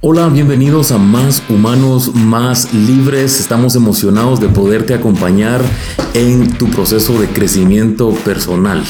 Hola, bienvenidos a Más Humanos, Más Libres. Estamos emocionados de poderte acompañar en tu proceso de crecimiento personal.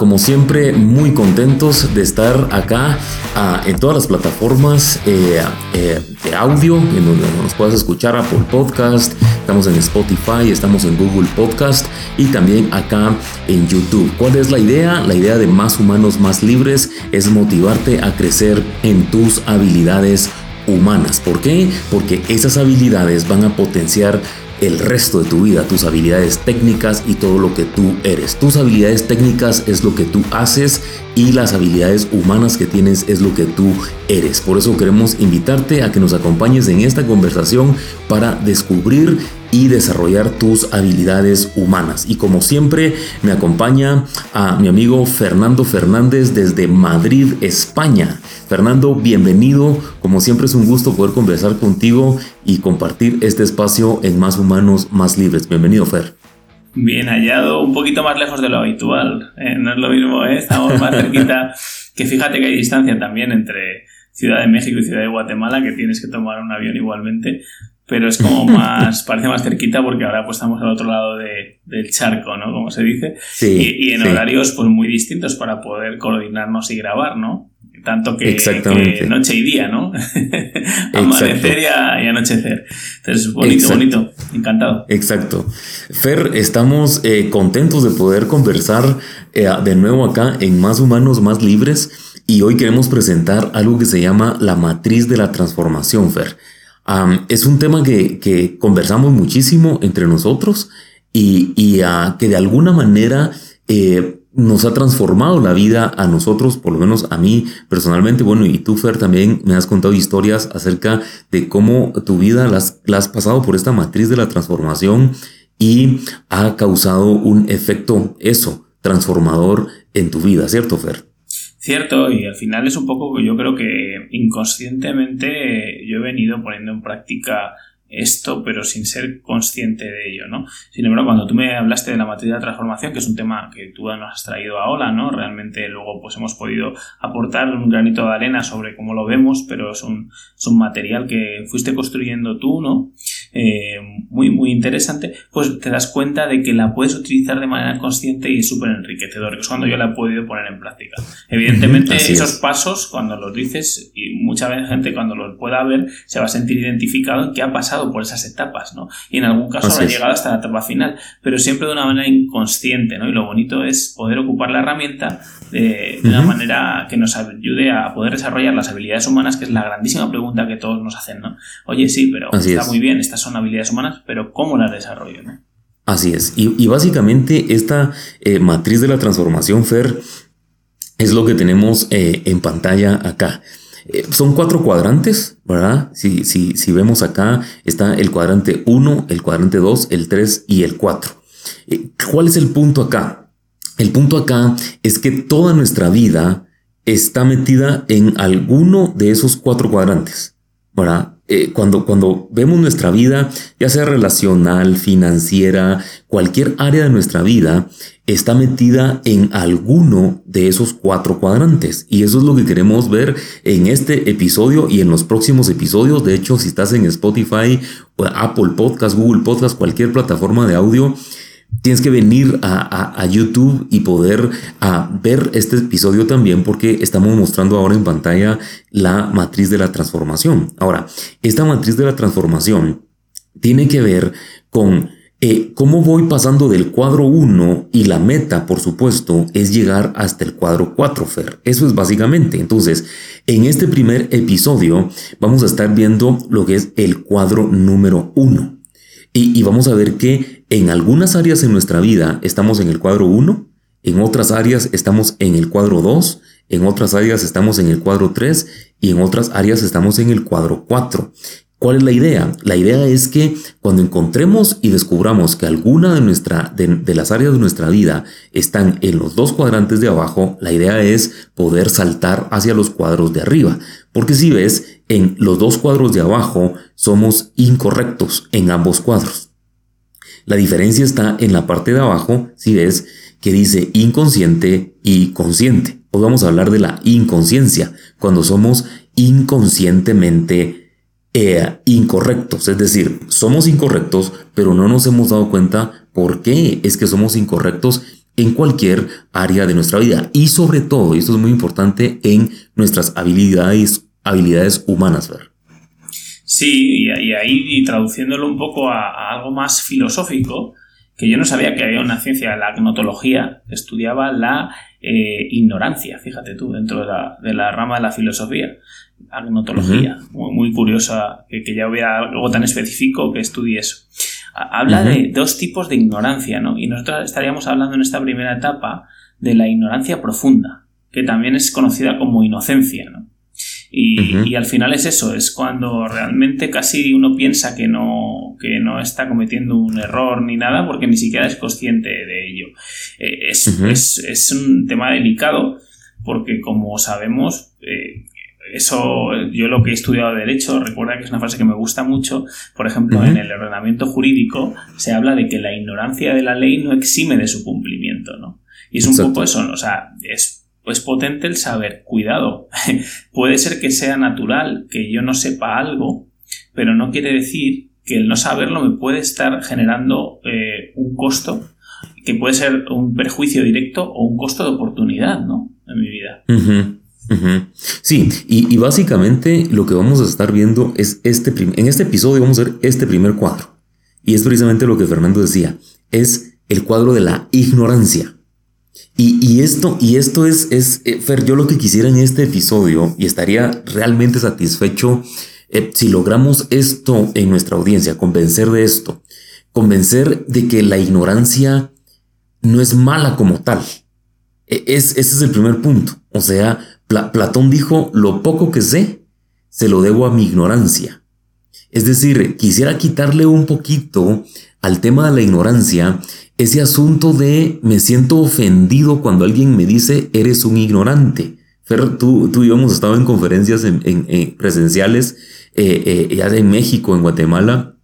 Como siempre, muy contentos de estar acá ah, en todas las plataformas eh, eh, de audio, en donde nos puedas escuchar Apple Podcast, estamos en Spotify, estamos en Google Podcast y también acá en YouTube. ¿Cuál es la idea? La idea de Más Humanos, Más Libres es motivarte a crecer en tus habilidades humanas. ¿Por qué? Porque esas habilidades van a potenciar el resto de tu vida, tus habilidades técnicas y todo lo que tú eres. Tus habilidades técnicas es lo que tú haces y las habilidades humanas que tienes es lo que tú eres. Por eso queremos invitarte a que nos acompañes en esta conversación para descubrir y desarrollar tus habilidades humanas. Y como siempre, me acompaña a mi amigo Fernando Fernández desde Madrid, España. Fernando, bienvenido. Como siempre es un gusto poder conversar contigo y compartir este espacio en Más Humanos, Más Libres. Bienvenido, Fer. Bien hallado, un poquito más lejos de lo habitual. ¿eh? no es lo mismo, ¿eh? estamos más cerquita. que fíjate que hay distancia también entre Ciudad de México y Ciudad de Guatemala, que tienes que tomar un avión igualmente pero es como más, parece más cerquita porque ahora pues estamos al otro lado del charco, ¿no? Como se dice. Sí, y, en horarios pues muy distintos para poder coordinarnos y grabar, ¿no? Tanto que, noche y día, ¿no? Amanecer y, anochecer. Entonces, bonito, bonito. Encantado. Exacto. Fer, estamos eh, contentos de poder conversar eh, de nuevo acá en Más Humanos, Más Libres. Y hoy queremos presentar algo que se llama la matriz de la transformación, Fer es un tema que, conversamos muchísimo entre nosotros y, ah, que de alguna manera eh, nos ha transformado la vida a nosotros, por lo menos a mí personalmente. Bueno, y tú, Fer, también me has contado historias acerca de cómo tu vida las, la has pasado por esta matriz de la transformación y ha causado un efecto, eso, transformador en tu vida, ¿cierto, Fer? Cierto, y al final es un poco, yo creo que inconscientemente yo he venido poniendo en práctica esto, pero sin ser consciente de ello, ¿no? Sin embargo, cuando tú me hablaste de la materia de transformación, que es un tema que tú nos has traído a Ola, ¿no? Realmente luego pues hemos podido aportar un granito de arena sobre cómo lo vemos, pero es un, es un material que fuiste construyendo tú, ¿no? Eh, muy, muy interesante, pues te das cuenta de que la puedes utilizar de manera consciente y es súper enriquecedor, que es cuando yo la he podido poner en práctica. Evidentemente, esos pasos, cuando los dices, y mucha gente cuando los pueda ver, se va a sentir identificado en qué ha pasado por esas etapas, ¿no? Y en algún caso ha llegado hasta la etapa final, pero siempre de una manera inconsciente, ¿no? Y lo bonito es poder ocupar la herramienta de, una manera que nos ayude a poder desarrollar las habilidades humanas, que es la grandísima pregunta que todos nos hacen, ¿no? Oye, sí, pero está muy bien, estas son habilidades humanas, pero ¿cómo las desarrollo, ¿no? Así es. Y, básicamente esta eh, matriz de la transformación, Fer, es lo que tenemos eh, en pantalla acá. Eh, son cuatro cuadrantes, ¿verdad? Si, si, si vemos acá, está el cuadrante 1, el cuadrante 2, el 3 y el 4. ¿Cuál es el punto acá? El punto acá es que toda nuestra vida está metida en alguno de esos cuatro cuadrantes. Eh, cuando, cuando vemos nuestra vida, ya sea relacional, financiera, cualquier área de nuestra vida, está metida en alguno de esos cuatro cuadrantes. Y eso es lo que queremos ver en este episodio y en los próximos episodios. De hecho, si estás en Spotify, Apple Podcast, Google Podcast, cualquier plataforma de audio, Tienes que venir a, YouTube y poder ver este episodio también porque estamos mostrando ahora en pantalla la matriz de la transformación. Ahora, esta matriz de la transformación tiene que ver con eh, cómo voy pasando del cuadro 1 y la meta, por supuesto, es llegar hasta el cuadro 4, Fer. Eso es básicamente. Entonces, en este primer episodio vamos a estar viendo lo que es el cuadro número 1. Y, vamos a ver que en algunas áreas en nuestra vida estamos en el cuadro 1, en otras áreas estamos en el cuadro 2, en otras áreas estamos en el cuadro 3 y en otras áreas estamos en el cuadro 4. ¿Cuál es la idea? La idea es que cuando encontremos y descubramos que alguna de, nuestra, de, las áreas de nuestra vida están en los dos cuadrantes de abajo, la idea es poder saltar hacia los cuadros de arriba. Porque si ves, en los dos cuadros de abajo somos incorrectos en ambos cuadros. La diferencia está en la parte de abajo, si ves, que dice inconsciente y consciente. Hoy vamos a hablar de la inconsciencia, cuando somos inconscientemente eh, incorrectos. Es decir, somos incorrectos, pero no nos hemos dado cuenta por qué es que somos incorrectos en cualquier área de nuestra vida. Y sobre todo, y esto es muy importante, en nuestras habilidades, habilidades humanas. ¿ver? Sí, y, ahí traduciéndolo un poco a, algo más filosófico, que yo no sabía que había una ciencia, la agnotología, que estudiaba la eh, ignorancia, fíjate tú, dentro de la, rama de la filosofía. Agnotología, muy, curiosa, que, ya hubiera algo tan específico que estudie eso. Habla de dos tipos de ignorancia, ¿no? Y nosotros estaríamos hablando en esta primera etapa de la ignorancia profunda, que también es conocida como inocencia, ¿no? Y, al final es eso, es cuando realmente casi uno piensa que no, que no está cometiendo un error ni nada porque ni siquiera es consciente de ello. Eh, es, un tema delicado porque como sabemos, eh, eso yo lo que he estudiado de derecho, recuerda que es una frase que me gusta mucho, por ejemplo, en el ordenamiento jurídico se habla de que la ignorancia de la ley no exime de su cumplimiento, ¿no? Y es un poco eso, o sea, es es potente el saber, cuidado, puede ser que sea natural que yo no sepa algo, pero no quiere decir que el no saberlo me puede estar generando eh, un costo que puede ser un perjuicio directo o un costo de oportunidad, ¿no? En mi vida. Sí, y, básicamente lo que vamos a estar viendo es este, en este episodio vamos a ver este primer cuadro. Y es precisamente lo que Fernando decía, es el cuadro de la ignorancia. Y, esto, y esto es, es, eh, Fer, yo lo que quisiera en este episodio, y estaría realmente satisfecho eh, si logramos esto en nuestra audiencia, convencer de esto, convencer de que la ignorancia no es mala como tal. E, es, ese es el primer punto. O sea, Platón dijo, lo poco que sé, se lo debo a mi ignorancia. Es decir, quisiera quitarle un poquito al tema de la ignorancia ese asunto de me siento ofendido cuando alguien me dice eres un ignorante. Fer, tú, tú y yo hemos estado en conferencias en, presenciales eh, eh, ya en México, en Guatemala,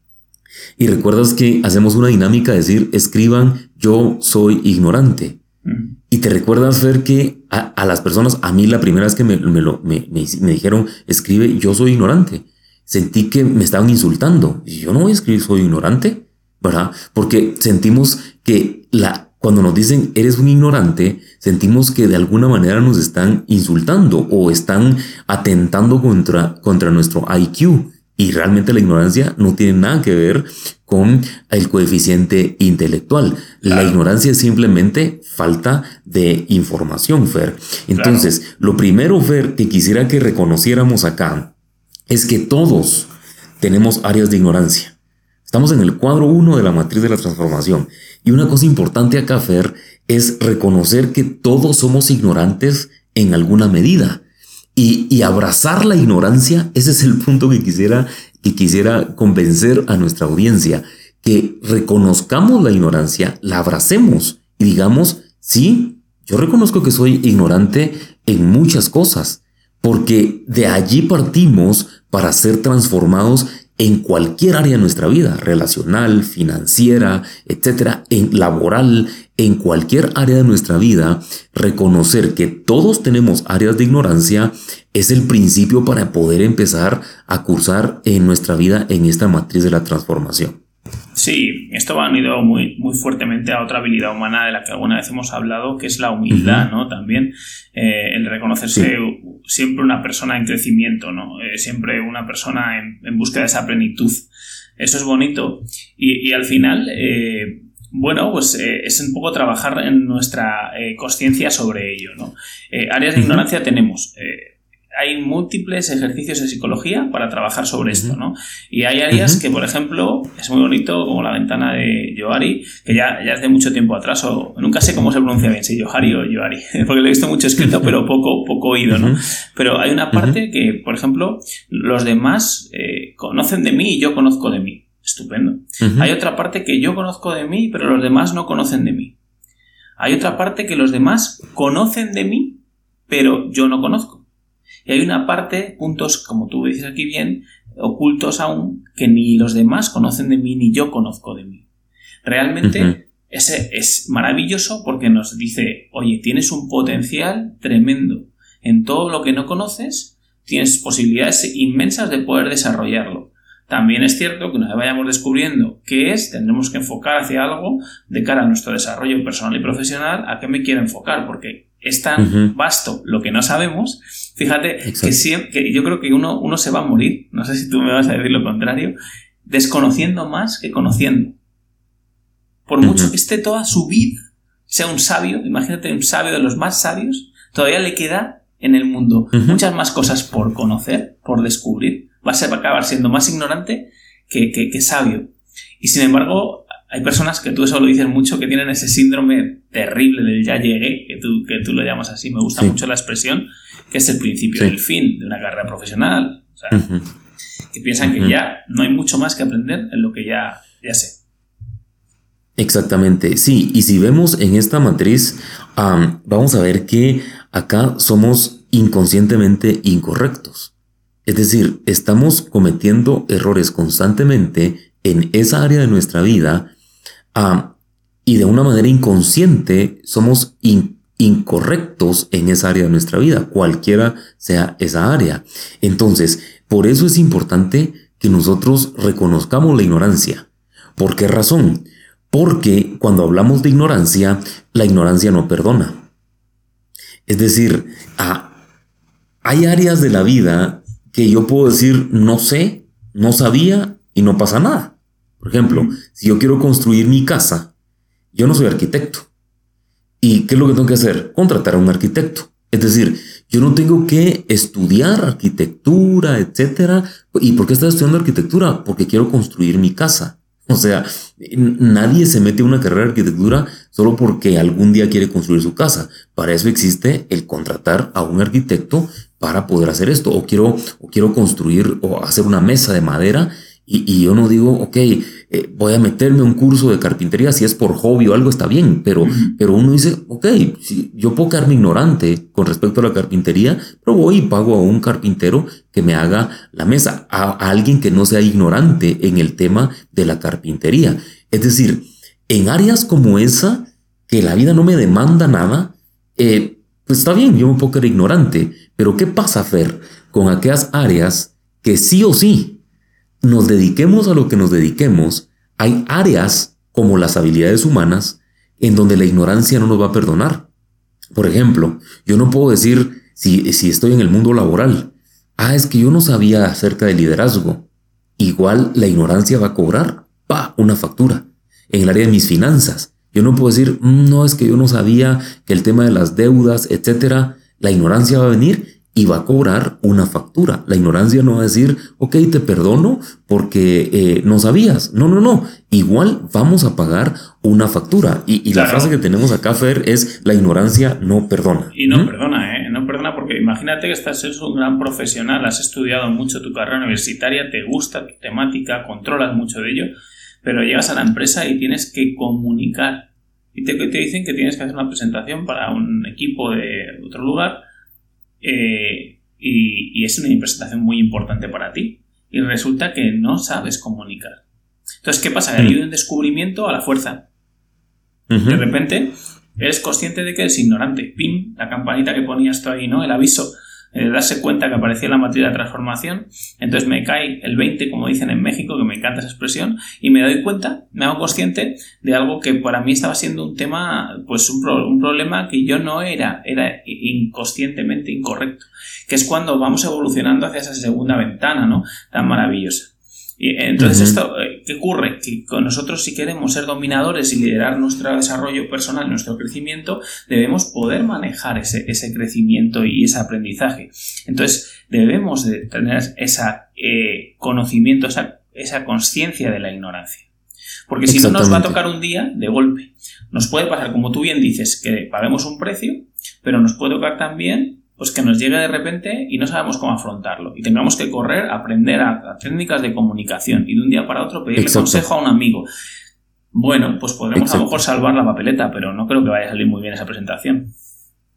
y recuerdas que hacemos una dinámica de decir escriban yo soy ignorante. Mm. Y te recuerdas, Fer, que a, las personas, a mí la primera vez que me, me, me, me, dijeron escribe yo soy ignorante, sentí que me estaban insultando. Y yo no voy a escribir soy ignorante. ¿verdad? Porque sentimos que la, cuando nos dicen eres un ignorante, sentimos que de alguna manera nos están insultando o están atentando contra, contra nuestro IQ. Y realmente la ignorancia no tiene nada que ver con el coeficiente intelectual. La ignorancia es simplemente falta de información, Fer. Entonces, lo primero, Fer, que quisiera que reconociéramos acá es que todos tenemos áreas de ignorancia. Estamos en el cuadro 1 de la matriz de la transformación. Y una cosa importante acá, Fer, es reconocer que todos somos ignorantes en alguna medida. Y, abrazar la ignorancia, ese es el punto que quisiera, que quisiera convencer a nuestra audiencia. Que reconozcamos la ignorancia, la abracemos y digamos, sí, yo reconozco que soy ignorante en muchas cosas, porque de allí partimos para ser transformados en cualquier área de nuestra vida, relacional, financiera, etcétera, en laboral, en cualquier área de nuestra vida, reconocer que todos tenemos áreas de ignorancia es el principio para poder empezar a cursar en nuestra vida en esta matriz de la transformación. Sí, esto va unido muy, muy fuertemente a otra habilidad humana de la que alguna vez hemos hablado, que es la humildad, ¿no? También eh, el reconocerse siempre una persona en crecimiento, ¿no? Eh, siempre una persona en, búsqueda de esa plenitud. Eso es bonito. Y, al final, eh, bueno, pues es un poco trabajar en nuestra conciencia sobre ello, ¿no? áreas de ignorancia tenemos hay múltiples ejercicios de psicología para trabajar sobre esto, ¿no? Y hay áreas que, por ejemplo, es muy bonito, como la ventana de Johari, que ya, ya hace mucho tiempo atrás, o nunca sé cómo se pronuncia bien, si Johari o Johari, porque lo he visto mucho escrito, pero poco, poco oído, ¿no? Pero hay una parte que, por ejemplo, los demás eh, conocen de mí y yo conozco de mí. Estupendo. Hay otra parte que yo conozco de mí, pero los demás no conocen de mí. Hay otra parte que los demás conocen de mí, pero yo no conozco. Y hay una parte, puntos, como tú dices aquí bien, ocultos aún, que ni los demás conocen de mí ni yo conozco de mí. Realmente ese es maravilloso porque nos dice, oye, tienes un potencial tremendo en todo lo que no conoces, tienes posibilidades inmensas de poder desarrollarlo. También es cierto que una vez vayamos descubriendo qué es, tendremos que enfocar hacia algo de cara a nuestro desarrollo personal y profesional, a qué me quiero enfocar, porque es tan vasto lo que no sabemos. Fíjate que, que, yo creo que uno, uno se va a morir, no sé si tú me vas a decir lo contrario, desconociendo más que conociendo. Por mucho que esté toda su vida, sea un sabio, imagínate un sabio de los más sabios, todavía le queda en el mundo muchas más cosas por conocer, por descubrir. Va a, acabar siendo más ignorante que, que, sabio. Y sin embargo, hay personas que tú eso lo dices mucho, que tienen ese síndrome terrible del ya llegué, que tú, que tú lo llamas así, me gusta mucho la expresión, que es el principio del fin de una carrera profesional. O sea, que piensan que ya no hay mucho más que aprender en lo que ya, ya sé. Exactamente, sí, y si vemos en esta matriz, vamos a ver que acá somos inconscientemente incorrectos. Es decir, estamos cometiendo errores constantemente en esa área de nuestra vida y de una manera inconsciente somos incorrectos en esa área de nuestra vida, cualquiera sea esa área. Entonces, por eso es importante que nosotros reconozcamos la ignorancia. ¿Por qué razón? Porque cuando hablamos de ignorancia, la ignorancia no perdona. Es decir, ah, hay áreas de la vida que yo puedo decir no sé, no sabía y no pasa nada. Por ejemplo, si yo quiero construir mi casa, yo no soy arquitecto. ¿Y qué es lo que tengo que hacer? Contratar a un arquitecto. Es decir, yo no tengo que estudiar arquitectura, etcétera. ¿Y por qué estoy estudiando arquitectura? Porque quiero construir mi casa. O sea, nadie se mete a una carrera de arquitectura solo porque algún día quiere construir su casa. Para eso existe el contratar a un arquitecto para poder hacer esto. O quiero, o quiero construir o hacer una mesa de madera y, yo no digo, ok, eh, voy a meterme a un curso de carpintería si es por hobby o algo está bien, pero, pero uno dice, ok, si yo puedo quedarme ignorante con respecto a la carpintería, pero voy y pago a un carpintero que me haga la mesa, a, alguien que no sea ignorante en el tema de la carpintería. Es decir, en áreas como esa, que la vida no me demanda nada, eh, pues está bien, yo me puedo quedar ignorante, pero ¿qué pasa, Fer, con aquellas áreas que sí o sí nos dediquemos a lo que nos dediquemos, hay áreas como las habilidades humanas en donde la ignorancia no nos va a perdonar. Por ejemplo, yo no puedo decir si, estoy en el mundo laboral, ah, es que yo no sabía acerca del liderazgo. Igual la ignorancia va a cobrar, pa, una factura. En el área de mis finanzas, yo no puedo decir, mm, no, es que yo no sabía que el tema de las deudas, etcétera, la ignorancia va a venir y va a cobrar una factura. La ignorancia no va a decir, ok, te perdono porque eh, no sabías. No, no, no. Igual vamos a pagar una factura. Y, la frase que tenemos acá, Fer, es la ignorancia no perdona. Y no perdona, ¿eh? No perdona porque imagínate que estás es un gran profesional, has estudiado mucho tu carrera universitaria, te gusta tu temática, controlas mucho de ello, pero llegas a la empresa y tienes que comunicar. Y te, te dicen que tienes que hacer una presentación para un equipo de otro lugar eh, y, es una presentación muy importante para ti. Y resulta que no sabes comunicar. Entonces, ¿qué pasa? Hay mm. un descubrimiento a la fuerza. De repente, eres consciente de que eres ignorante. Pim, la campanita que ponías tú ahí, ¿no? El aviso eh, darse cuenta que aparecía la matriz de transformación, entonces me cae el 20, como dicen en México, que me encanta esa expresión, y me doy cuenta, me hago consciente de algo que para mí estaba siendo un tema, pues un, un problema que yo no era, era inconscientemente incorrecto, que es cuando vamos evolucionando hacia esa segunda ventana, ¿no? Tan maravillosa. Y entonces, esto, eh, ¿qué ocurre? Que con nosotros, si queremos ser dominadores y liderar nuestro desarrollo personal, nuestro crecimiento, debemos poder manejar ese, ese crecimiento y ese aprendizaje. Entonces, debemos de tener ese eh, conocimiento, esa, esa conciencia de la ignorancia. Porque si no nos va a tocar un día de golpe. Nos puede pasar, como tú bien dices, que paguemos un precio, pero nos puede tocar también pues que nos llegue de repente y no sabemos cómo afrontarlo. Y tengamos que correr, aprender a, técnicas de comunicación y de un día para otro pedirle consejo a un amigo. Bueno, pues podremos a lo mejor salvar la papeleta, pero no creo que vaya a salir muy bien esa presentación.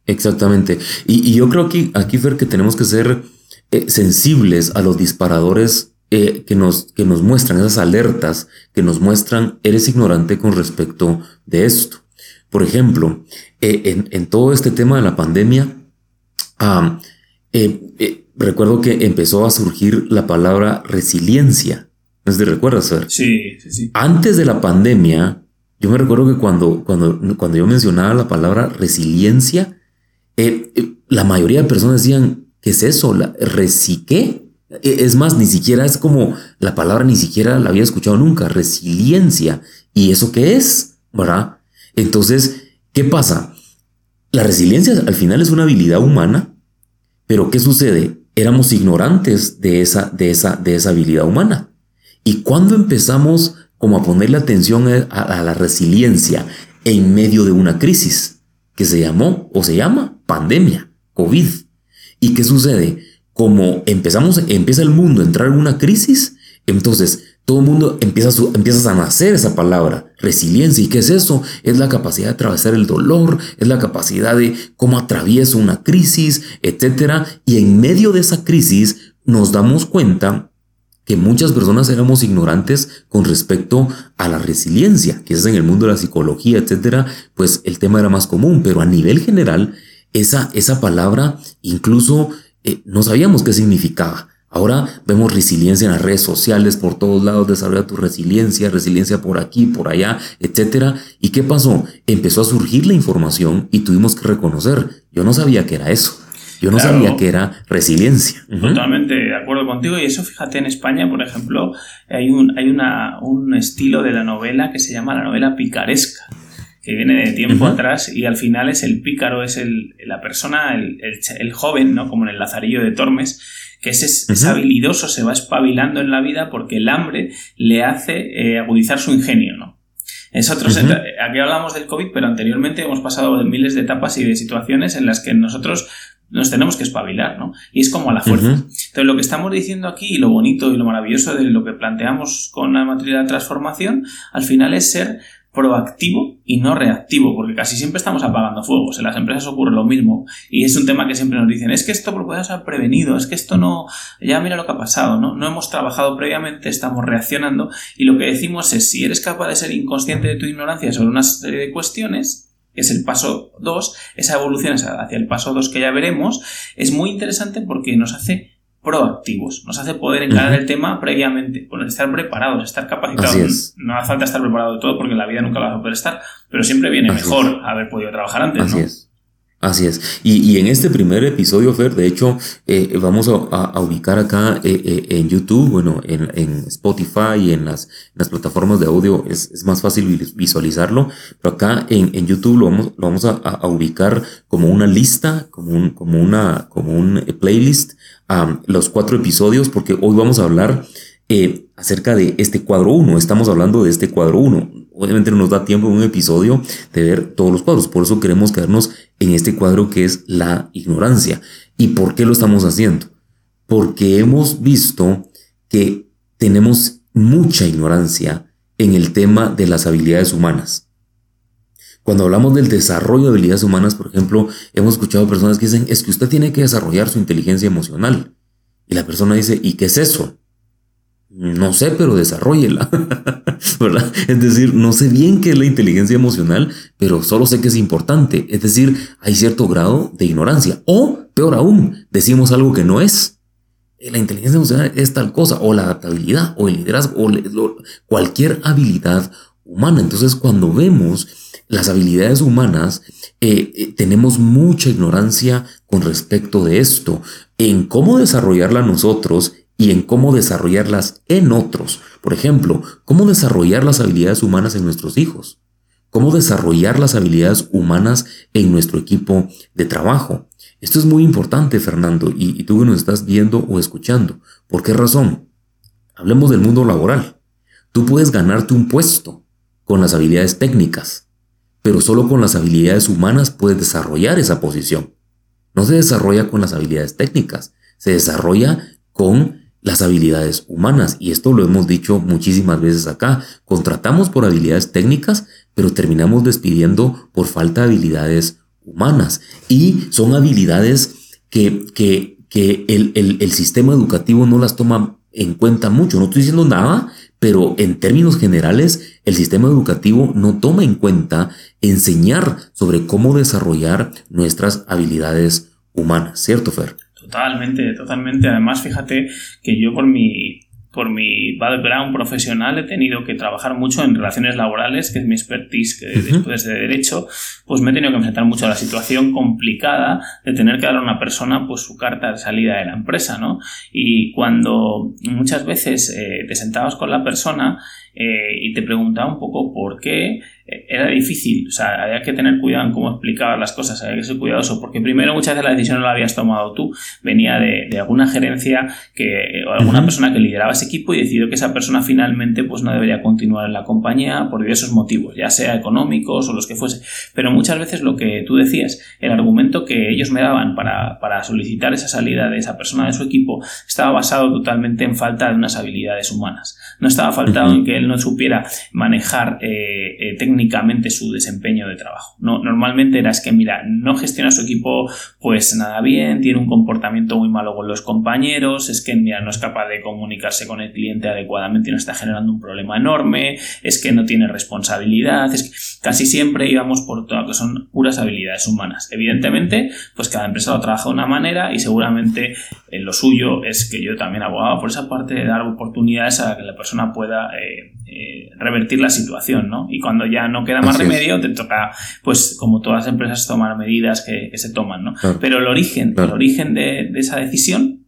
Exactamente. Y, yo creo que aquí, Fer, que tenemos que ser eh, sensibles a los disparadores eh, que, nos, que nos muestran, esas alertas que nos muestran, eres ignorante con respecto de esto. Por ejemplo, eh, en, todo este tema de la pandemia, eh, recuerdo que empezó a surgir la palabra resiliencia. ¿No recuerdas, Fer? Sí, sí, sí. Antes de la pandemia, yo me recuerdo que cuando, cuando, cuando yo mencionaba la palabra resiliencia, la mayoría de personas decían, ¿qué es eso? ¿La ¿Resiqué? E, es más, ni siquiera es como la palabra, ni siquiera la había escuchado nunca, resiliencia. ¿Y eso qué es? ¿Verdad? Entonces, ¿qué pasa? La resiliencia al final es una habilidad humana, pero ¿qué sucede? Éramos ignorantes de esa, de esa, de esa habilidad humana. Y cuando empezamos como a ponerle atención a, a la resiliencia en medio de una crisis que se llamó o se llama pandemia, COVID. ¿Y qué sucede? como empezamos, empieza el mundo a entrar en una crisis, entonces todo el mundo empieza a, empiezas a nacer esa palabra, resiliencia. ¿Y qué es eso? Es la capacidad de atravesar el dolor, es la capacidad de cómo atravieso una crisis, etc. Y en medio de esa crisis nos damos cuenta que muchas personas éramos ignorantes con respecto a la resiliencia, que es en el mundo de la psicología, etcétera, pues el tema era más común, pero a nivel general, esa, esa palabra incluso eh, no sabíamos qué significaba. Ahora vemos resiliencia en las redes sociales, por todos lados, desarrolla tu resiliencia, resiliencia por aquí, por allá, etcétera. ¿Y qué pasó? Empezó a surgir la información y tuvimos que reconocer. Yo no sabía que era eso. Yo no sabía que era resiliencia. Totalmente de acuerdo contigo. Y eso, fíjate, en España, por ejemplo, hay un, hay una, un estilo de la novela que se llama la novela picaresca que viene de tiempo atrás y al final es el pícaro, es el, la persona, el, el, joven, ¿no? Como en el Lazarillo de Tormes, que es, es, habilidoso, se va espabilando en la vida porque el hambre le hace eh, agudizar su ingenio, ¿no? Es otro, aquí hablamos del COVID, pero anteriormente hemos pasado de miles de etapas y de situaciones en las que nosotros nos tenemos que espabilar, ¿no? Y es como a la fuerza. Entonces, lo que estamos diciendo aquí y lo bonito y lo maravilloso de lo que planteamos con la materia de la transformación, al final es ser proactivo y no reactivo, porque casi siempre estamos apagando fuegos. En las empresas ocurre lo mismo. Y es un tema que siempre nos dicen, es que esto lo podemos haber prevenido, es que esto no, ya mira lo que ha pasado, ¿no? No hemos trabajado previamente, estamos reaccionando y lo que decimos es, si eres capaz de ser inconsciente de tu ignorancia sobre una serie de cuestiones, que es el paso 2, esa evolución hacia el paso 2 que ya veremos, es muy interesante porque nos hace proactivos. Nos hace poder encarar el tema previamente, estar preparados, estar capacitados. No hace falta estar preparado de todo porque en la vida nunca vas a poder estar, pero siempre viene mejor haber podido trabajar antes. Así es. Así es. Y, en este primer episodio, Fer, de hecho, eh, vamos a, ubicar acá eh, eh, en YouTube, bueno, en, Spotify y en las, las plataformas de audio es, más fácil visualizarlo, pero acá en, en YouTube lo vamos, lo vamos a, ubicar como una lista, como un, como una, como un playlist los cuatro episodios porque hoy vamos a hablar eh, acerca de este cuadro 1. Estamos hablando de este cuadro 1. Obviamente no nos da tiempo en un episodio de ver todos los cuadros. Por eso queremos quedarnos en este cuadro que es la ignorancia. ¿Y por qué lo estamos haciendo? Porque hemos visto que tenemos mucha ignorancia en el tema de las habilidades humanas. Cuando hablamos del desarrollo de habilidades humanas, por ejemplo, hemos escuchado personas que dicen, es que usted tiene que desarrollar su inteligencia emocional. Y la persona dice, ¿y qué es eso? No sé, pero desarrollela. ¿Verdad? Es decir, no sé bien qué es la inteligencia emocional, pero solo sé que es importante. Es decir, hay cierto grado de ignorancia. O, peor aún, decimos algo que no es. La inteligencia emocional es tal cosa, o la adaptabilidad, o el liderazgo, o cualquier habilidad humana. Entonces, cuando vemos las habilidades humanas, eh, eh, tenemos mucha ignorancia con respecto de esto, en cómo desarrollarla nosotros y en cómo desarrollarlas en otros. Por ejemplo, cómo desarrollar las habilidades humanas en nuestros hijos, cómo desarrollar las habilidades humanas en nuestro equipo de trabajo. Esto es muy importante, Fernando, y, y tú que nos estás viendo o escuchando. ¿Por qué razón? Hablemos del mundo laboral. Tú puedes ganarte un puesto con las habilidades técnicas, pero solo con las habilidades humanas puedes desarrollar esa posición. No se desarrolla con las habilidades técnicas, se desarrolla con las habilidades humanas. Y esto lo hemos dicho muchísimas veces acá. Contratamos por habilidades técnicas, pero terminamos despidiendo por falta de habilidades humanas. Y son habilidades que, que, que el, el, el sistema educativo no las toma en cuenta mucho. No estoy diciendo nada, pero en términos generales, el sistema educativo no toma en cuenta enseñar sobre cómo desarrollar nuestras habilidades humanas, ¿cierto, Fer? Totalmente, totalmente. Además, fíjate que yo por mi por mi background profesional he tenido que trabajar mucho en relaciones laborales, que es mi expertise que después de derecho, pues me he tenido que enfrentar mucho a la situación complicada de tener que dar a una persona pues su carta de salida de la empresa, ¿no? Y cuando muchas veces eh, te sentabas con la persona eh, y te preguntaba un poco por qué era difícil, o sea, había que tener cuidado en cómo explicar las cosas, había que ser cuidadoso, porque primero muchas veces la decisión no la habías tomado tú, venía de, alguna gerencia que, o alguna persona que lideraba ese equipo y decidió que esa persona finalmente pues no debería continuar en la compañía por diversos motivos, ya sea económicos o los que fuese. Pero muchas veces lo que tú decías, el argumento que ellos me daban para, para solicitar esa salida de esa persona de su equipo estaba basado totalmente en falta de unas habilidades humanas. No estaba faltado en que él no supiera manejar eh, eh técnicamente su desempeño de trabajo. No, normalmente era es que, mira, no gestiona su equipo pues nada bien, tiene un comportamiento muy malo con los compañeros, es que, mira, no es capaz de comunicarse con el cliente adecuadamente y nos está generando un problema enorme, es que no tiene responsabilidad, es que casi siempre íbamos por todo que son puras habilidades humanas. Evidentemente, pues cada empresa lo trabaja de una manera y seguramente eh, lo suyo es que yo también abogaba por esa parte de dar oportunidades a que la persona pueda eh, eh, revertir la situación, ¿no? Y cuando ya no queda más remedio, te toca, pues como todas las empresas, tomar medidas que, se toman, ¿no? Pero el origen, el origen de, esa decisión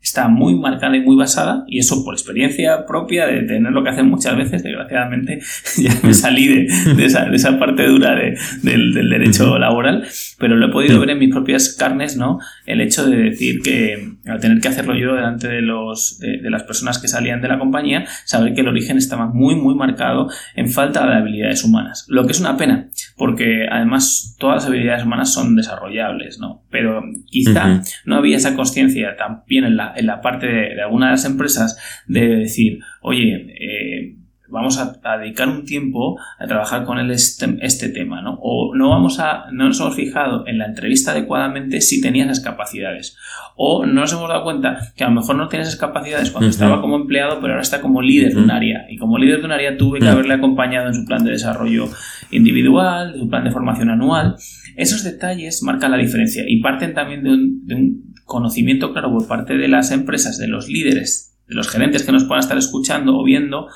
está muy marcada y muy basada, y eso por experiencia propia de tener lo que hacen muchas veces, desgraciadamente ya me salí de, esa, parte dura del, derecho laboral, pero lo he podido ver en mis propias carnes, ¿no? El hecho de decir que al tener que hacerlo yo delante de, los, de, las personas que salían de la compañía, saber que el origen estaba muy, muy marcado en falta de habilidades humanas, lo que es una pena, porque además todas las habilidades humanas son desarrollables, ¿no? Pero quizá no había esa conciencia también en la, en la parte de, de alguna de las empresas de decir, oye, eh, vamos a, dedicar un tiempo a trabajar con el este, este, tema, ¿no? O no vamos a, no nos hemos fijado en la entrevista adecuadamente si tenía esas capacidades. O no nos hemos dado cuenta que a lo mejor no tiene esas capacidades cuando estaba como empleado, pero ahora está como líder de un área. Y como líder de un área tuve que haberle acompañado en su plan de desarrollo individual, su plan de formación anual. Esos detalles marcan la diferencia y parten también de un, de un conocimiento claro por parte de las empresas, de los líderes, de los gerentes que nos puedan estar escuchando o viendo,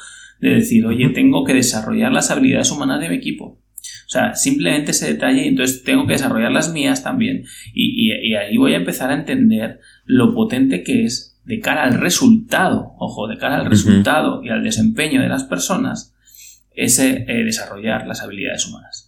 de decir, oye, tengo que desarrollar las habilidades humanas de mi equipo. O sea, simplemente ese detalle, entonces tengo que desarrollar las mías también. Y, ahí voy a empezar a entender lo potente que es de cara al resultado, ojo, de cara al resultado y al desempeño de las personas, ese eh, desarrollar las habilidades humanas.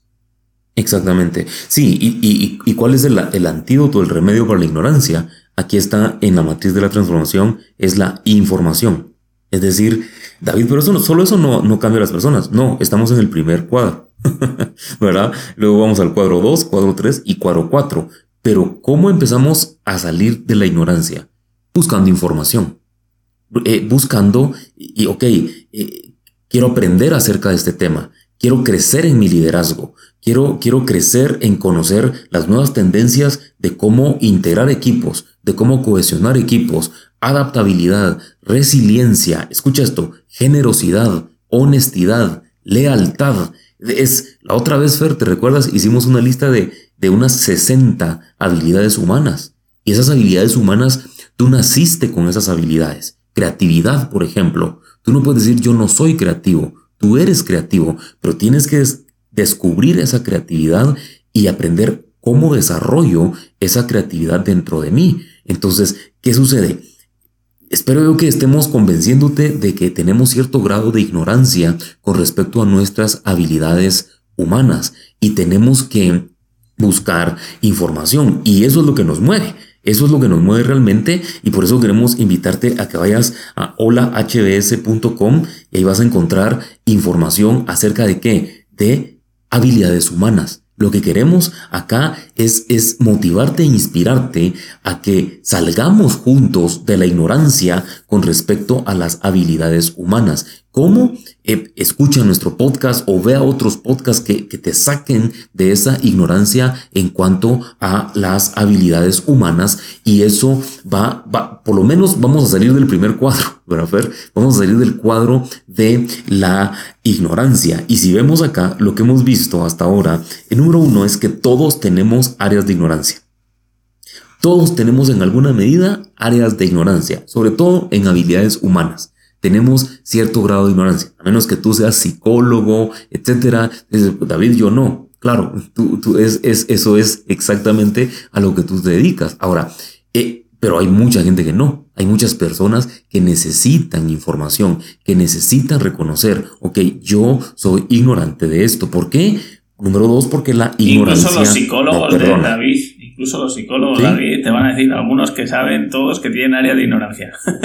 Exactamente. Sí, y, cuál es el, el, antídoto, el remedio para la ignorancia? Aquí está en la matriz de la transformación, es la información. Es decir, David, pero eso no, solo eso no, no cambia a las personas. No, estamos en el primer cuadro. ¿Verdad? Luego vamos al cuadro 2, cuadro 3 y cuadro 4. Pero ¿cómo empezamos a salir de la ignorancia? Buscando información. Eh, buscando, y ok, eh, quiero aprender acerca de este tema. Quiero crecer en mi liderazgo. Quiero, quiero crecer en conocer las nuevas tendencias de cómo integrar equipos, de cómo cohesionar equipos, adaptabilidad, resiliencia, escucha esto, generosidad, honestidad, lealtad. Es, la otra vez, Fer, ¿te recuerdas? Hicimos una lista de, de unas 60 habilidades humanas. Y esas habilidades humanas, tú naciste con esas habilidades. Creatividad, por ejemplo. Tú no puedes decir yo no soy creativo. Tú eres creativo, pero tienes que descubrir esa creatividad y aprender cómo desarrollo esa creatividad dentro de mí. Entonces, ¿qué sucede? Espero yo que estemos convenciéndote de que tenemos cierto grado de ignorancia con respecto a nuestras habilidades humanas y tenemos que buscar información y eso es lo que nos mueve. Eso es lo que nos mueve realmente y por eso queremos invitarte a que vayas a holahbs.com y vas a encontrar información acerca de qué? De habilidades humanas. Lo que queremos acá es, es motivarte e inspirarte a que salgamos juntos de la ignorancia con respecto a las habilidades humanas. ¿Cómo? Eh, escucha nuestro podcast o vea otros podcasts que, que, te saquen de esa ignorancia en cuanto a las habilidades humanas y eso va, va por lo menos vamos a salir del primer cuadro, ¿verdad, Fer? Vamos a salir del cuadro de la ignorancia. Y si vemos acá lo que hemos visto hasta ahora, el número uno es que todos tenemos áreas de ignorancia. Todos tenemos en alguna medida áreas de ignorancia, sobre todo en habilidades humanas. Tenemos cierto grado de ignorancia, a menos que tú seas psicólogo, etcétera. David, yo no. Claro, tú, es, eso es exactamente a lo que tú te dedicas. Ahora, eh, pero hay mucha gente que no. Hay muchas personas que necesitan información, que necesitan reconocer, ok, yo soy ignorante de esto. ¿Por qué? Número dos, porque la ignorancia. Incluso los psicólogos de David incluso los psicólogos, te van a decir algunos que saben todos que tienen área de ignorancia. Por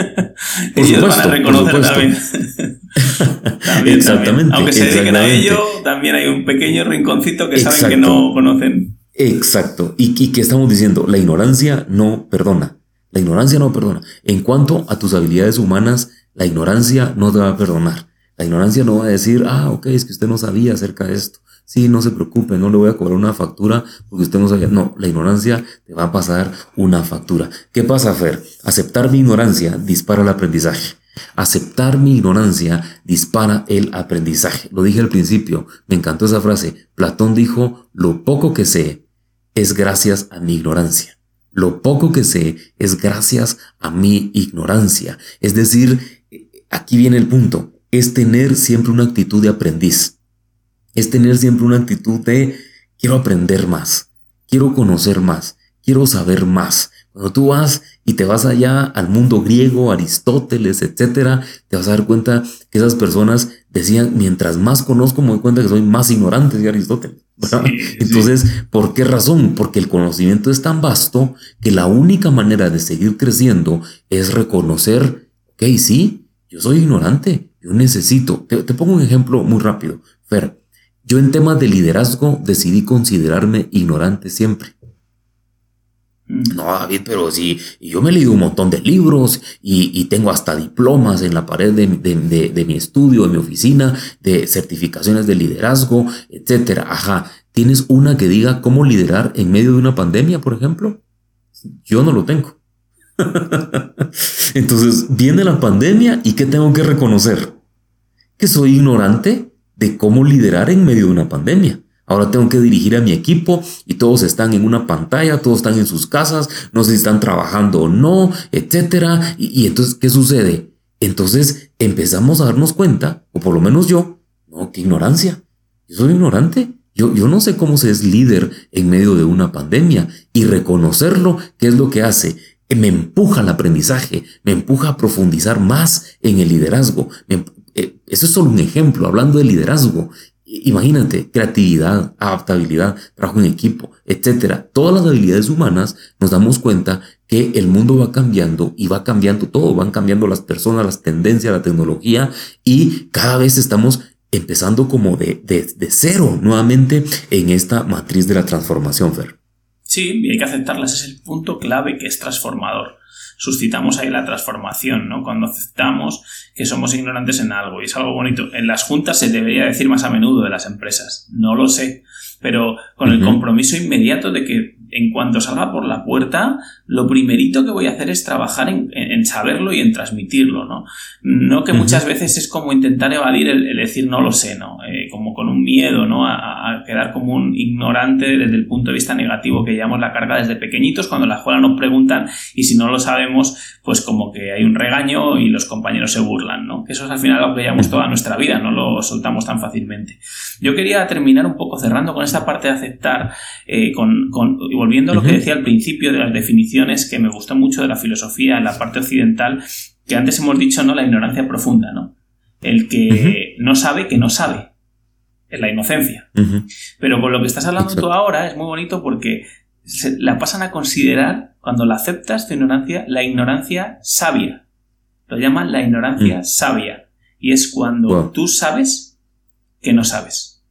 Ellos van a reconocer también. exactamente. Aunque se dediquen a ello, también hay un pequeño rinconcito que saben que no conocen. Exacto. ¿Y, ¿Y qué estamos diciendo? La ignorancia no perdona. La ignorancia no perdona. En cuanto a tus habilidades humanas, la ignorancia no te va a perdonar. La ignorancia no va a decir, ah, ok, es que usted no sabía acerca de esto. Sí, no se preocupe, no le voy a cobrar una factura porque usted no sabía. No, la ignorancia te va a pasar una factura. ¿Qué pasa, Fer? Aceptar mi ignorancia dispara el aprendizaje. Aceptar mi ignorancia dispara el aprendizaje. Lo dije al principio, me encantó esa frase. Platón dijo, lo poco que sé es gracias a mi ignorancia. Lo poco que sé es gracias a mi ignorancia. Es decir, aquí viene el punto, es tener siempre una actitud de aprendiz es tener siempre una actitud de quiero aprender más, quiero conocer más, quiero saber más. Cuando tú vas y te vas allá al mundo griego, Aristóteles, etcétera, te vas a dar cuenta que esas personas decían, mientras más conozco, me doy cuenta que soy más ignorante de Aristóteles. Entonces, ¿por qué razón? Porque el conocimiento es tan vasto que la única manera de seguir creciendo es reconocer, ok, sí, yo soy ignorante, yo necesito. Te, te pongo un ejemplo muy rápido. Fer, yo en temas de liderazgo decidí considerarme ignorante siempre. Mm. No, David, pero sí, yo me he leído un montón de libros y, tengo hasta diplomas en la pared de, de, mi estudio, de mi oficina, de certificaciones de liderazgo, etcétera. Ajá, ¿tienes una que diga cómo liderar en medio de una pandemia, por ejemplo? Yo no lo tengo. Entonces, viene la pandemia y ¿qué tengo que reconocer? Que soy ignorante de cómo liderar en medio de una pandemia. Ahora tengo que dirigir a mi equipo y todos están en una pantalla, todos están en sus casas, no sé si están trabajando o no, etcétera. Y, entonces, ¿qué sucede? Entonces empezamos a darnos cuenta, o por lo menos yo, no, qué ignorancia. Yo soy ignorante. Yo, yo no sé cómo se es líder en medio de una pandemia y reconocerlo, ¿qué es lo que hace? Me empuja al aprendizaje, me empuja a profundizar más en el liderazgo, me, eh, eso es solo un ejemplo, hablando de liderazgo. Imagínate, creatividad, adaptabilidad, trabajo en equipo, etcétera. Todas las habilidades humanas nos damos cuenta que el mundo va cambiando y va cambiando todo, van cambiando las personas, las tendencias, la tecnología y cada vez estamos empezando como de, de, de cero nuevamente en esta matriz de la transformación, Fer. Sí, y hay que aceptarlas, es el punto clave que es transformador suscitamos ahí la transformación, ¿no? Cuando aceptamos que somos ignorantes en algo y es algo bonito. En las juntas se debería decir más a menudo de las empresas, no lo sé, pero con el compromiso inmediato de que en cuanto salga por la puerta, lo primerito que voy a hacer es trabajar en, saberlo y en transmitirlo, ¿no? No que muchas veces es como intentar evadir el, decir no lo sé, ¿no? Eh, como con un miedo, ¿no? A, quedar como un ignorante desde el punto de vista negativo que llamamos la carga desde pequeñitos, cuando en la escuela nos preguntan y si no lo sabemos, pues como que hay un regaño y los compañeros se burlan, ¿no? Que eso es al final lo que llamamos toda nuestra vida, no lo soltamos tan fácilmente. Yo quería terminar un poco cerrando con esta parte de aceptar, eh, con, con volviendo a lo que decía al principio de las definiciones que me gustó mucho de la filosofía en la parte occidental, que antes hemos dicho, ¿no? La ignorancia profunda, ¿no? El que no sabe que no sabe. Es la inocencia. Pero con lo que estás hablando tú ahora es muy bonito porque la pasan a considerar, cuando la aceptas, tu ignorancia, la ignorancia sabia. Lo llaman la ignorancia sabia. Y es cuando tú sabes que no sabes.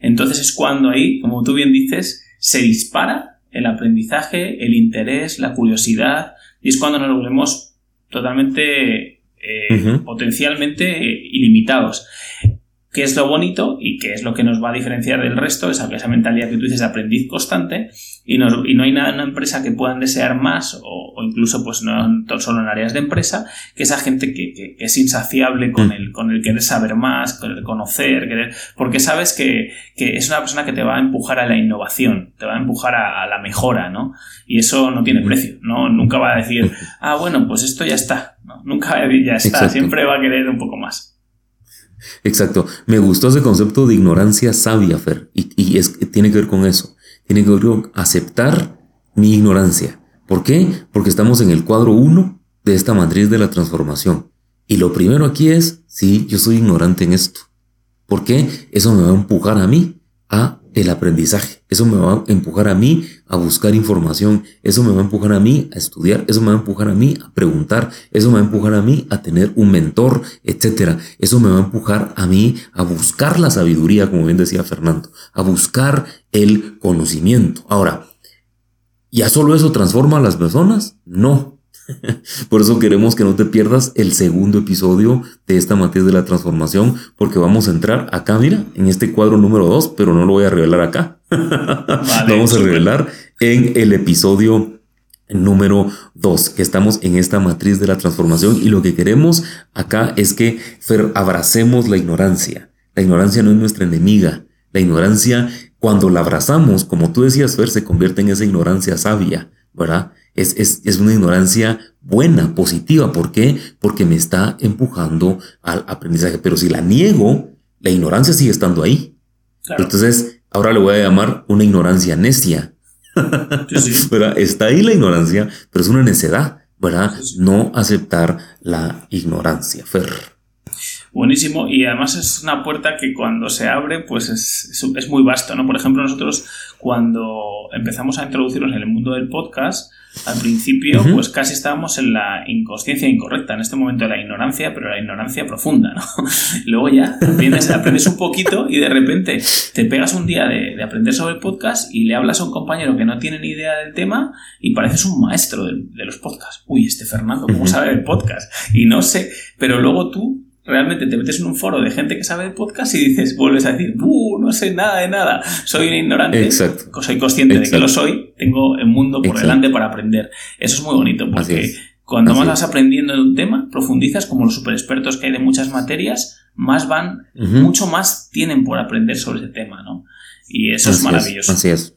Entonces es cuando ahí, como tú bien dices, se dispara el aprendizaje, el interés, la curiosidad, y es cuando nos volvemos totalmente eh, potencialmente ilimitados. ¿Qué es lo bonito y qué es lo que nos va a diferenciar del resto? Esa, esa mentalidad que tú dices de aprendiz constante y no, y no hay nada en una empresa que puedan desear más o, incluso pues no solo en áreas de empresa que esa gente que, es insaciable con mm. el, con el querer saber más, con el conocer, querer, porque sabes que, es una persona que te va a empujar a la innovación, te va a empujar a, la mejora, ¿no? Y eso no tiene precio, ¿no? Nunca va a decir, ah, bueno, pues esto ya está, Nunca va a decir ya está, siempre va a querer un poco más. Exacto. Me gustó ese concepto de ignorancia sabia, Fer. Y, es, tiene que ver con eso. Tiene que ver con aceptar mi ignorancia. ¿Por qué? Porque estamos en el cuadro 1 de esta matriz de la transformación. Y lo primero aquí es, sí, yo soy ignorante en esto. ¿Por qué? Eso me va a empujar a mí a el aprendizaje. Eso me va a empujar a mí a buscar información. Eso me va a empujar a mí a estudiar. Eso me va a empujar a mí a preguntar. Eso me va a empujar a mí a tener un mentor, etcétera. Eso me va a empujar a mí a buscar la sabiduría, como bien decía Fernando, a buscar el conocimiento. Ahora, ¿ya solo eso transforma a las personas? No. Por eso queremos que no te pierdas el segundo episodio de esta matriz de la transformación, porque vamos a entrar acá, mira, en este cuadro número 2, pero no lo voy a revelar acá. vamos a revelar en el episodio número 2, que estamos en esta matriz de la transformación y lo que queremos acá es que abracemos la ignorancia. La ignorancia no es nuestra enemiga. La ignorancia, cuando la abrazamos, como tú decías, Fer, se convierte en esa ignorancia sabia, ¿verdad? Es, una ignorancia buena, positiva. ¿Por qué? Porque me está empujando al aprendizaje. Pero si la niego, la ignorancia sigue estando ahí. Entonces, ahora le voy a llamar una ignorancia necia. Está ahí la ignorancia, pero es una necedad, ¿verdad? no aceptar la ignorancia, Fer. Buenísimo, y además es una puerta que cuando se abre, pues es, es muy vasto, ¿no? Por ejemplo, nosotros cuando empezamos a introducirnos en el mundo del podcast, al principio, pues casi estábamos en la inconsciencia incorrecta, en este momento de la ignorancia, pero la ignorancia profunda, ¿no? Luego ya aprendes, aprendes, un poquito y de repente te pegas un día de, aprender sobre el podcast y le hablas a un compañero que no tiene ni idea del tema y pareces un maestro de, de los podcasts. Uy, este Fernando, ¿cómo sabe el podcast? Y no sé, pero luego tú realmente te metes en un foro de gente que sabe de podcast y dices, vuelves a decir, ¡buh! No sé nada de nada, soy un ignorante, Exacto. soy consciente de que lo soy, tengo el mundo por delante para aprender. Eso es muy bonito porque cuando más vas aprendiendo de un tema, profundizas como los super expertos que hay de muchas materias, más van, mucho más tienen por aprender sobre ese tema, ¿no? Y eso es maravilloso. así es.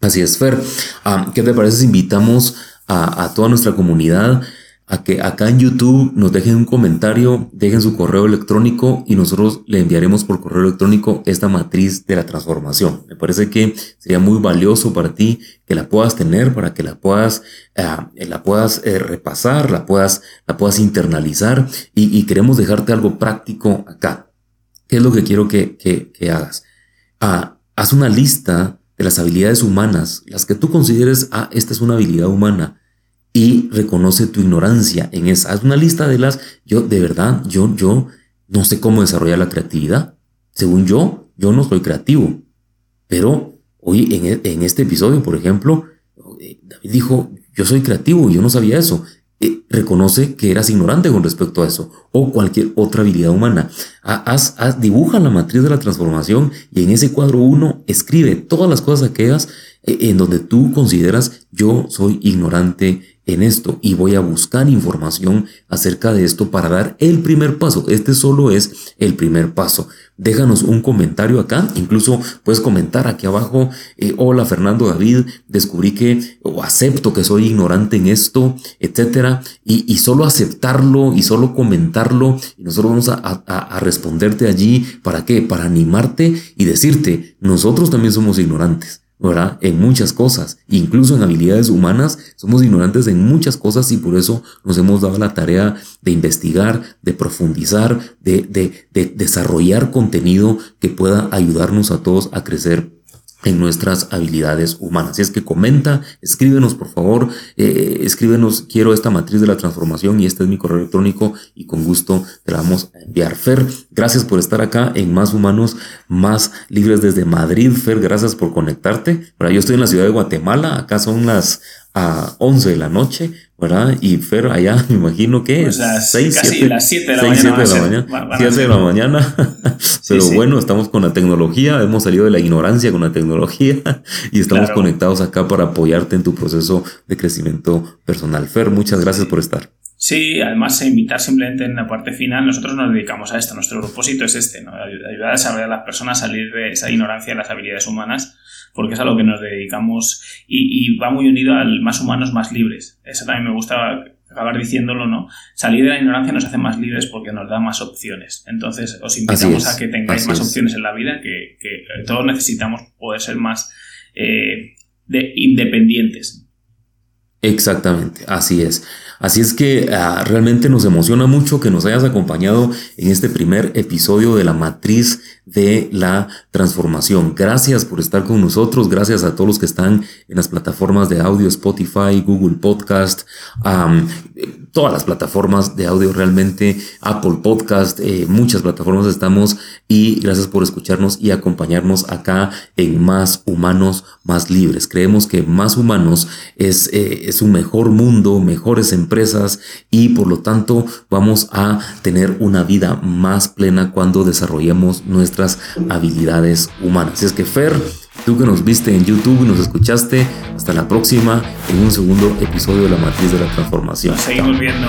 Así es, Fer. Ah, ¿Qué te parece si invitamos a, a toda nuestra comunidad? A que acá en YouTube nos dejen un comentario, dejen su correo electrónico y nosotros le enviaremos por correo electrónico esta matriz de la transformación. Me parece que sería muy valioso para ti que la puedas tener, para que la puedas, eh, la puedas eh, repasar, la puedas, la puedas internalizar y, queremos dejarte algo práctico acá. ¿Qué es lo que quiero que, hagas? Ah, haz una lista de las habilidades humanas, las que tú consideres, ah, esta es una habilidad humana y reconoce tu ignorancia en esa. Haz una lista de las, yo de verdad, yo, yo no sé cómo desarrollar la creatividad. Según yo, yo no soy creativo. Pero hoy en, e, en este episodio, por ejemplo, eh, David dijo, yo soy creativo, yo no sabía eso. Eh, reconoce que eras ignorante con respecto a eso o cualquier otra habilidad humana. Haz, haz, dibuja la matriz de la transformación y en ese cuadro 1 escribe todas las cosas aquellas eh, en donde tú consideras yo soy ignorante en esto y voy a buscar información acerca de esto para dar el primer paso. Este solo es el primer paso. Déjanos un comentario acá, incluso puedes comentar aquí abajo, eh, hola Fernando David, descubrí que o acepto que soy ignorante en esto, etcétera, y, solo aceptarlo y solo comentarlo y nosotros vamos a, a responderte allí, ¿para qué? Para animarte y decirte, nosotros también somos ignorantes. En muchas cosas, incluso en habilidades humanas, somos ignorantes en muchas cosas y por eso nos hemos dado la tarea de investigar, de profundizar, de desarrollar contenido que pueda ayudarnos a todos a crecer en nuestras habilidades humanas. Si es que comenta, escríbenos por favor, eh, escríbenos, quiero esta matriz de la transformación y este es mi correo electrónico y con gusto te la vamos a enviar. Fer, gracias por estar acá en Más Humanos, Más Libres desde Madrid. Fer, gracias por conectarte. yo estoy en la ciudad de Guatemala, acá son las a 11 de la noche, ¿verdad? Y Fer allá, me imagino que pues las 6, 7, las 7 de la 6, mañana. 7 de la mañana. 7 de la mañana. Pero sí, bueno, estamos con la tecnología, hemos salido de la ignorancia con la tecnología y estamos claro. conectados acá para apoyarte en tu proceso de crecimiento personal. Fer, muchas gracias por estar. Sí, además invitar simplemente en la parte final, nosotros nos dedicamos a esto, nuestro propósito es este, ¿no? ayudar a desarrollar a las personas a salir de esa ignorancia de las habilidades humanas, porque es a lo que nos dedicamos y, y va muy unido al más humanos, más libres. Eso también me gusta acabar diciéndolo, ¿no? Salir de la ignorancia nos hace más libres porque nos da más opciones. Entonces, os invitamos a que tengáis más es. opciones en la vida, que, que, todos necesitamos poder ser más eh, de, independientes. Exactamente, así es. Así es que uh, realmente nos emociona mucho que nos hayas acompañado en este primer episodio de la matriz de la transformación. Gracias por estar con nosotros, gracias a todos los que están en las plataformas de audio, Spotify, Google Podcast, todas las plataformas de audio realmente, Apple Podcast, eh, muchas plataformas estamos y gracias por escucharnos y acompañarnos acá en Más Humanos, Más Libres. Creemos que Más Humanos es, eh, es un mejor mundo, mejores empresas y por lo tanto vamos a tener una vida más plena cuando desarrollemos nuestra habilidades humanas. Así es que Fer, tú que nos viste en YouTube y nos escuchaste, hasta la próxima en un segundo episodio de la matriz de la transformación. Nos seguimos viendo.